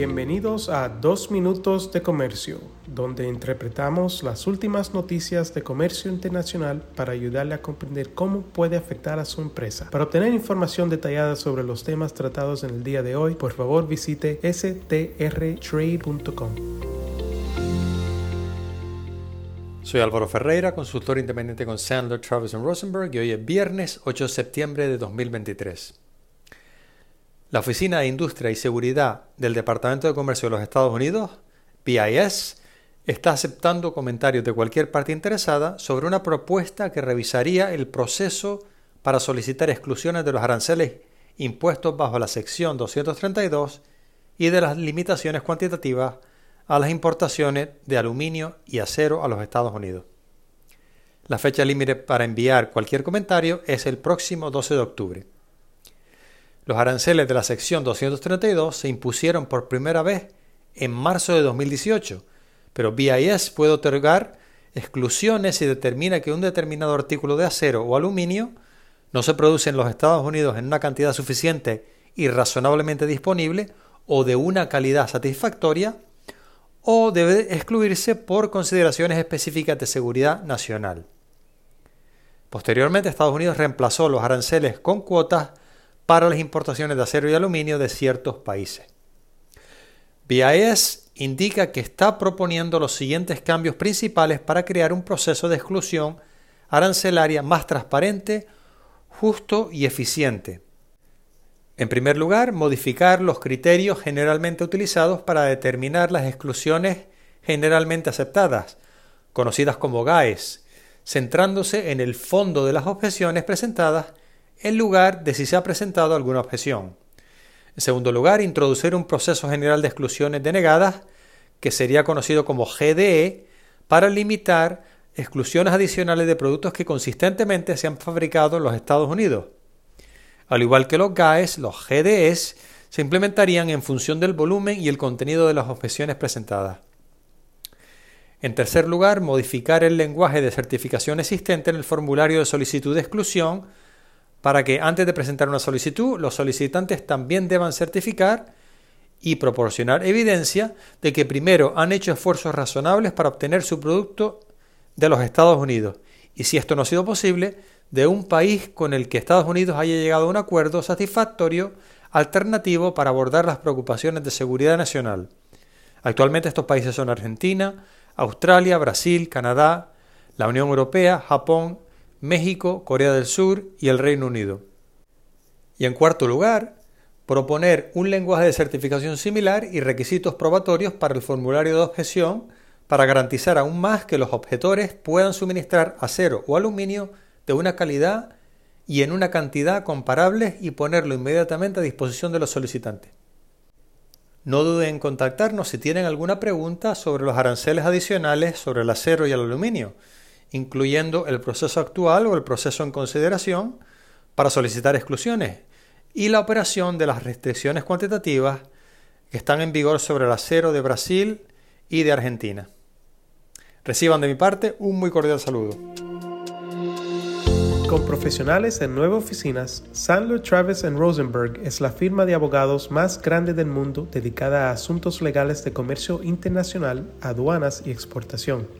Bienvenidos a Dos Minutos de Comercio, donde interpretamos las últimas noticias de comercio internacional para ayudarle a comprender cómo puede afectar a su empresa. Para obtener información detallada sobre los temas tratados en el día de hoy, por favor visite strtrade.com. Soy Álvaro Ferreira, consultor independiente con Sandler, Travis Rosenberg y hoy es viernes 8 de septiembre de 2023. La Oficina de Industria y Seguridad del Departamento de Comercio de los Estados Unidos, BIS, está aceptando comentarios de cualquier parte interesada sobre una propuesta que revisaría el proceso para solicitar exclusiones de los aranceles impuestos bajo la sección 232 y de las limitaciones cuantitativas a las importaciones de aluminio y acero a los Estados Unidos. La fecha límite para enviar cualquier comentario es el próximo 12 de octubre. Los aranceles de la sección 232 se impusieron por primera vez en marzo de 2018, pero BIS puede otorgar exclusiones si determina que un determinado artículo de acero o aluminio no se produce en los Estados Unidos en una cantidad suficiente y razonablemente disponible o de una calidad satisfactoria o debe excluirse por consideraciones específicas de seguridad nacional. Posteriormente, Estados Unidos reemplazó los aranceles con cuotas para las importaciones de acero y aluminio de ciertos países. BIS indica que está proponiendo los siguientes cambios principales para crear un proceso de exclusión arancelaria más transparente, justo y eficiente. En primer lugar, modificar los criterios generalmente utilizados para determinar las exclusiones generalmente aceptadas, conocidas como GAES, centrándose en el fondo de las objeciones presentadas en lugar de si se ha presentado alguna objeción. En segundo lugar, introducir un proceso general de exclusiones denegadas, que sería conocido como GDE, para limitar exclusiones adicionales de productos que consistentemente se han fabricado en los Estados Unidos. Al igual que los GAES, los GDEs se implementarían en función del volumen y el contenido de las objeciones presentadas. En tercer lugar, modificar el lenguaje de certificación existente en el formulario de solicitud de exclusión para que antes de presentar una solicitud los solicitantes también deban certificar y proporcionar evidencia de que primero han hecho esfuerzos razonables para obtener su producto de los Estados Unidos y si esto no ha sido posible, de un país con el que Estados Unidos haya llegado a un acuerdo satisfactorio alternativo para abordar las preocupaciones de seguridad nacional. Actualmente estos países son Argentina, Australia, Brasil, Canadá, la Unión Europea, Japón, México, Corea del Sur y el Reino Unido. Y en cuarto lugar, proponer un lenguaje de certificación similar y requisitos probatorios para el formulario de objeción para garantizar aún más que los objetores puedan suministrar acero o aluminio de una calidad y en una cantidad comparables y ponerlo inmediatamente a disposición de los solicitantes. No duden en contactarnos si tienen alguna pregunta sobre los aranceles adicionales sobre el acero y el aluminio incluyendo el proceso actual o el proceso en consideración para solicitar exclusiones y la operación de las restricciones cuantitativas que están en vigor sobre el acero de Brasil y de Argentina. Reciban de mi parte un muy cordial saludo. Con profesionales en nueve oficinas, Sandler Travis Rosenberg es la firma de abogados más grande del mundo dedicada a asuntos legales de comercio internacional, aduanas y exportación.